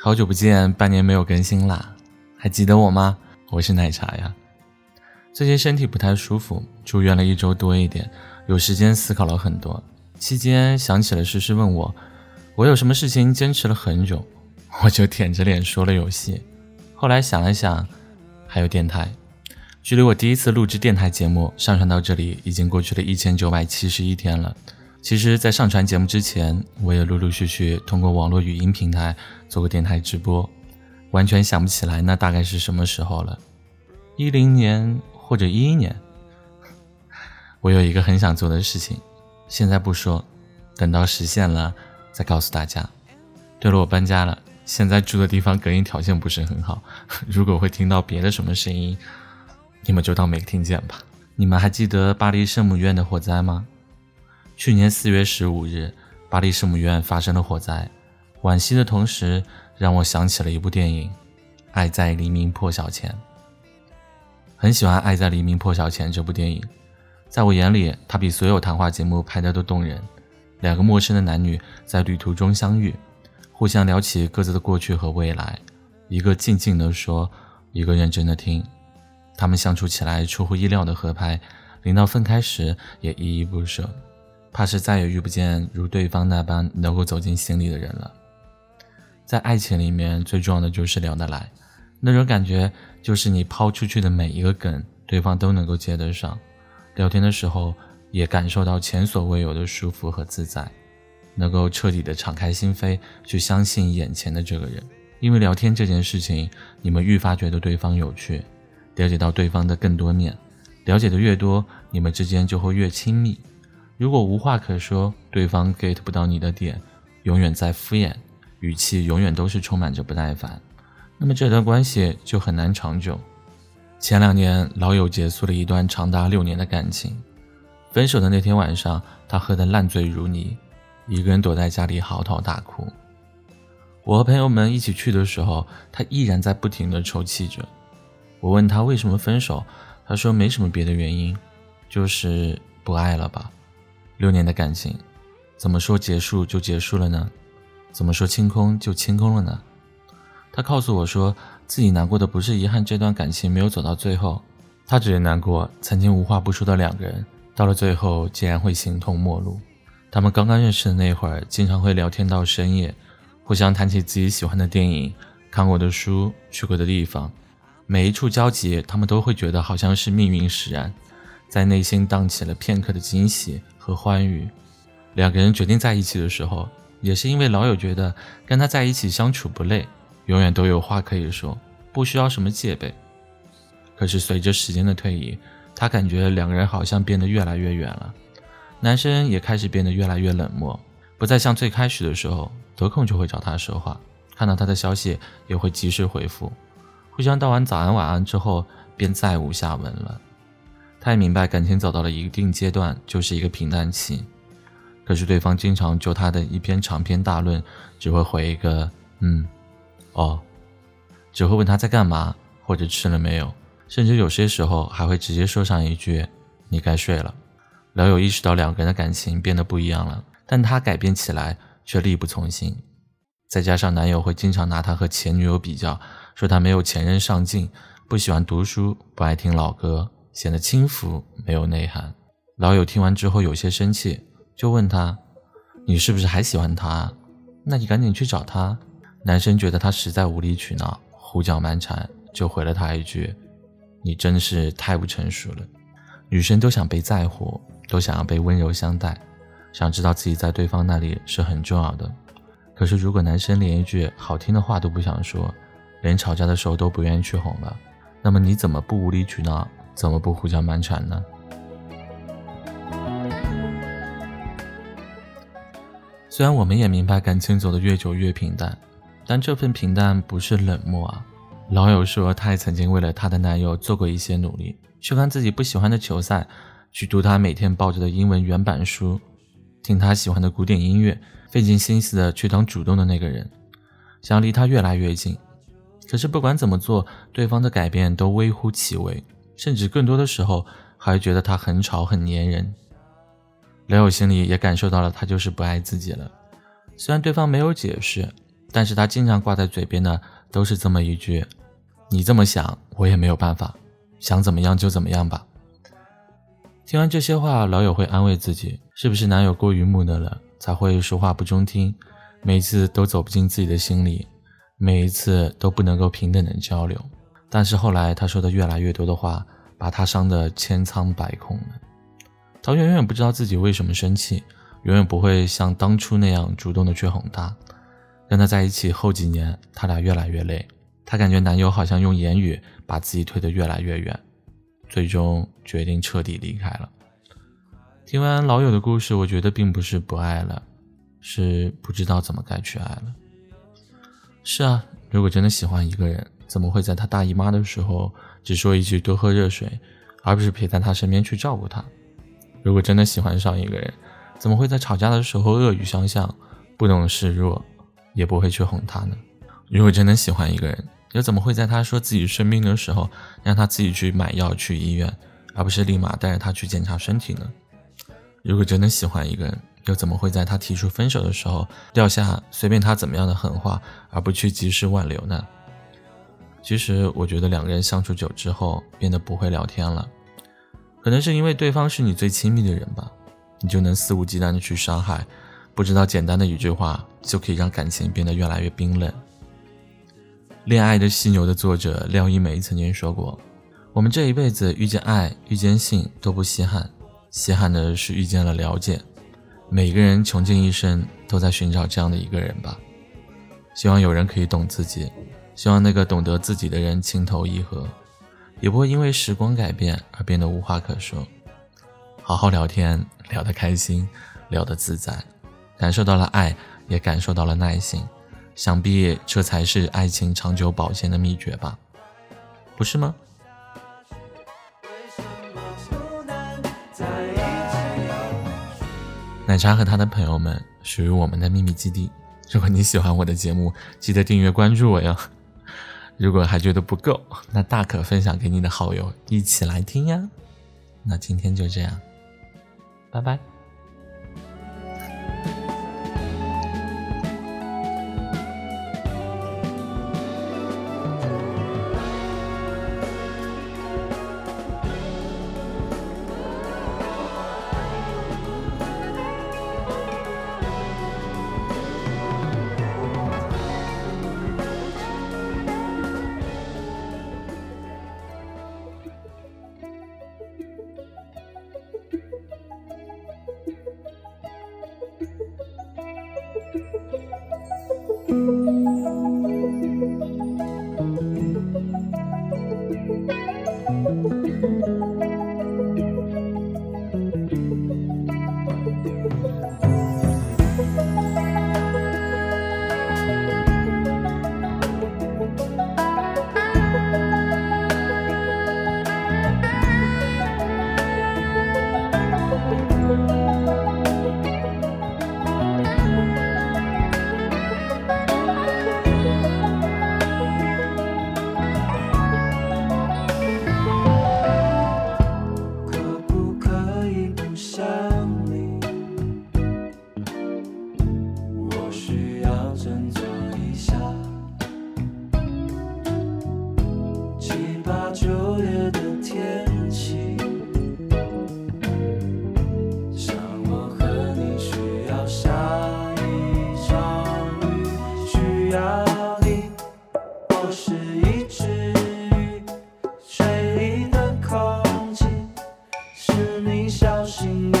好久不见，半年没有更新啦，还记得我吗？我是奶茶呀。最近身体不太舒服，住院了一周多一点，有时间思考了很多。期间想起了诗诗问我，我有什么事情坚持了很久，我就舔着脸说了游戏。后来想了想，还有电台。距离我第一次录制电台节目上传到这里，已经过去了一千九百七十一天了。其实，在上传节目之前，我也陆陆续续通过网络语音平台做过电台直播，完全想不起来那大概是什么时候了，一零年或者一一年。我有一个很想做的事情，现在不说，等到实现了再告诉大家。对了，我搬家了，现在住的地方隔音条件不是很好，如果会听到别的什么声音，你们就当没听见吧。你们还记得巴黎圣母院的火灾吗？去年四月十五日，巴黎圣母院发生了火灾，惋惜的同时，让我想起了一部电影《爱在黎明破晓前》。很喜欢《爱在黎明破晓前》这部电影，在我眼里，它比所有谈话节目拍的都动人。两个陌生的男女在旅途中相遇，互相聊起各自的过去和未来，一个静静的说，一个认真的听。他们相处起来出乎意料的合拍，临到分开时也依依不舍。怕是再也遇不见如对方那般能够走进心里的人了。在爱情里面，最重要的就是聊得来，那种感觉就是你抛出去的每一个梗，对方都能够接得上。聊天的时候也感受到前所未有的舒服和自在，能够彻底的敞开心扉去相信眼前的这个人。因为聊天这件事情，你们愈发觉得对方有趣，了解到对方的更多面，了解的越多，你们之间就会越亲密。如果无话可说，对方 get 不到你的点，永远在敷衍，语气永远都是充满着不耐烦，那么这段关系就很难长久。前两年，老友结束了一段长达六年的感情，分手的那天晚上，他喝得烂醉如泥，一个人躲在家里嚎啕大哭。我和朋友们一起去的时候，他依然在不停地抽泣着。我问他为什么分手，他说没什么别的原因，就是不爱了吧。六年的感情，怎么说结束就结束了呢？怎么说清空就清空了呢？他告诉我说，自己难过的不是遗憾这段感情没有走到最后，他只是难过曾经无话不说的两个人，到了最后竟然会形同陌路。他们刚刚认识的那会儿，经常会聊天到深夜，互相谈起自己喜欢的电影、看过的书、去过的地方，每一处交集，他们都会觉得好像是命运使然。在内心荡起了片刻的惊喜和欢愉。两个人决定在一起的时候，也是因为老友觉得跟他在一起相处不累，永远都有话可以说，不需要什么戒备。可是随着时间的推移，他感觉两个人好像变得越来越远了。男生也开始变得越来越冷漠，不再像最开始的时候得空就会找他说话，看到他的消息也会及时回复，互相道完早安晚安之后便再无下文了。他也明白，感情走到了一定阶段就是一个平淡期。可是对方经常就他的一篇长篇大论，只会回一个“嗯，哦”，只会问他在干嘛或者吃了没有，甚至有些时候还会直接说上一句“你该睡了”。老友意识到两个人的感情变得不一样了，但他改变起来却力不从心。再加上男友会经常拿他和前女友比较，说他没有前任上进，不喜欢读书，不爱听老歌。显得轻浮没有内涵。老友听完之后有些生气，就问他：“你是不是还喜欢他？那你赶紧去找他。”男生觉得他实在无理取闹、胡搅蛮缠，就回了他一句：“你真是太不成熟了。”女生都想被在乎，都想要被温柔相待，想知道自己在对方那里是很重要的。可是如果男生连一句好听的话都不想说，连吵架的时候都不愿意去哄了，那么你怎么不无理取闹？怎么不胡搅蛮缠呢？虽然我们也明白感情走得越久越平淡，但这份平淡不是冷漠啊。老友说，她也曾经为了她的男友做过一些努力，去看自己不喜欢的球赛，去读他每天抱着的英文原版书，听他喜欢的古典音乐，费尽心思的去当主动的那个人，想要离他越来越近。可是不管怎么做，对方的改变都微乎其微。甚至更多的时候，还觉得他很吵很粘人。刘友心里也感受到了，他就是不爱自己了。虽然对方没有解释，但是他经常挂在嘴边的都是这么一句：“你这么想，我也没有办法，想怎么样就怎么样吧。”听完这些话，老友会安慰自己：是不是男友过于木讷了，才会说话不中听，每次都走不进自己的心里，每一次都不能够平等的交流。但是后来他说的越来越多的话，把他伤得千疮百孔了。陶远远不知道自己为什么生气，永远不会像当初那样主动的去哄他。跟他在一起后几年，他俩越来越累，她感觉男友好像用言语把自己推得越来越远，最终决定彻底离开了。听完老友的故事，我觉得并不是不爱了，是不知道怎么该去爱了。是啊，如果真的喜欢一个人，怎么会在他大姨妈的时候只说一句多喝热水，而不是陪在他身边去照顾他？如果真的喜欢上一个人，怎么会在吵架的时候恶语相向，不懂示弱，也不会去哄他呢？如果真的喜欢一个人，又怎么会在他说自己生病的时候，让他自己去买药去医院，而不是立马带着他去检查身体呢？如果真的喜欢一个人，又怎么会在他提出分手的时候，撂下随便他怎么样的狠话，而不去及时挽留呢？其实我觉得两个人相处久之后变得不会聊天了，可能是因为对方是你最亲密的人吧，你就能肆无忌惮的去伤害，不知道简单的一句话就可以让感情变得越来越冰冷。《恋爱的犀牛》的作者廖一梅曾经说过：“我们这一辈子遇见爱、遇见性都不稀罕，稀罕的是遇见了了解。每个人穷尽一生都在寻找这样的一个人吧，希望有人可以懂自己。”希望那个懂得自己的人情投意合，也不会因为时光改变而变得无话可说。好好聊天，聊得开心，聊得自在，感受到了爱，也感受到了耐心。想必这才是爱情长久保鲜的秘诀吧？不是吗？奶茶和他的朋友们属于我们的秘密基地。如果你喜欢我的节目，记得订阅关注我哟。如果还觉得不够，那大可分享给你的好友一起来听呀。那今天就这样，拜拜。你小心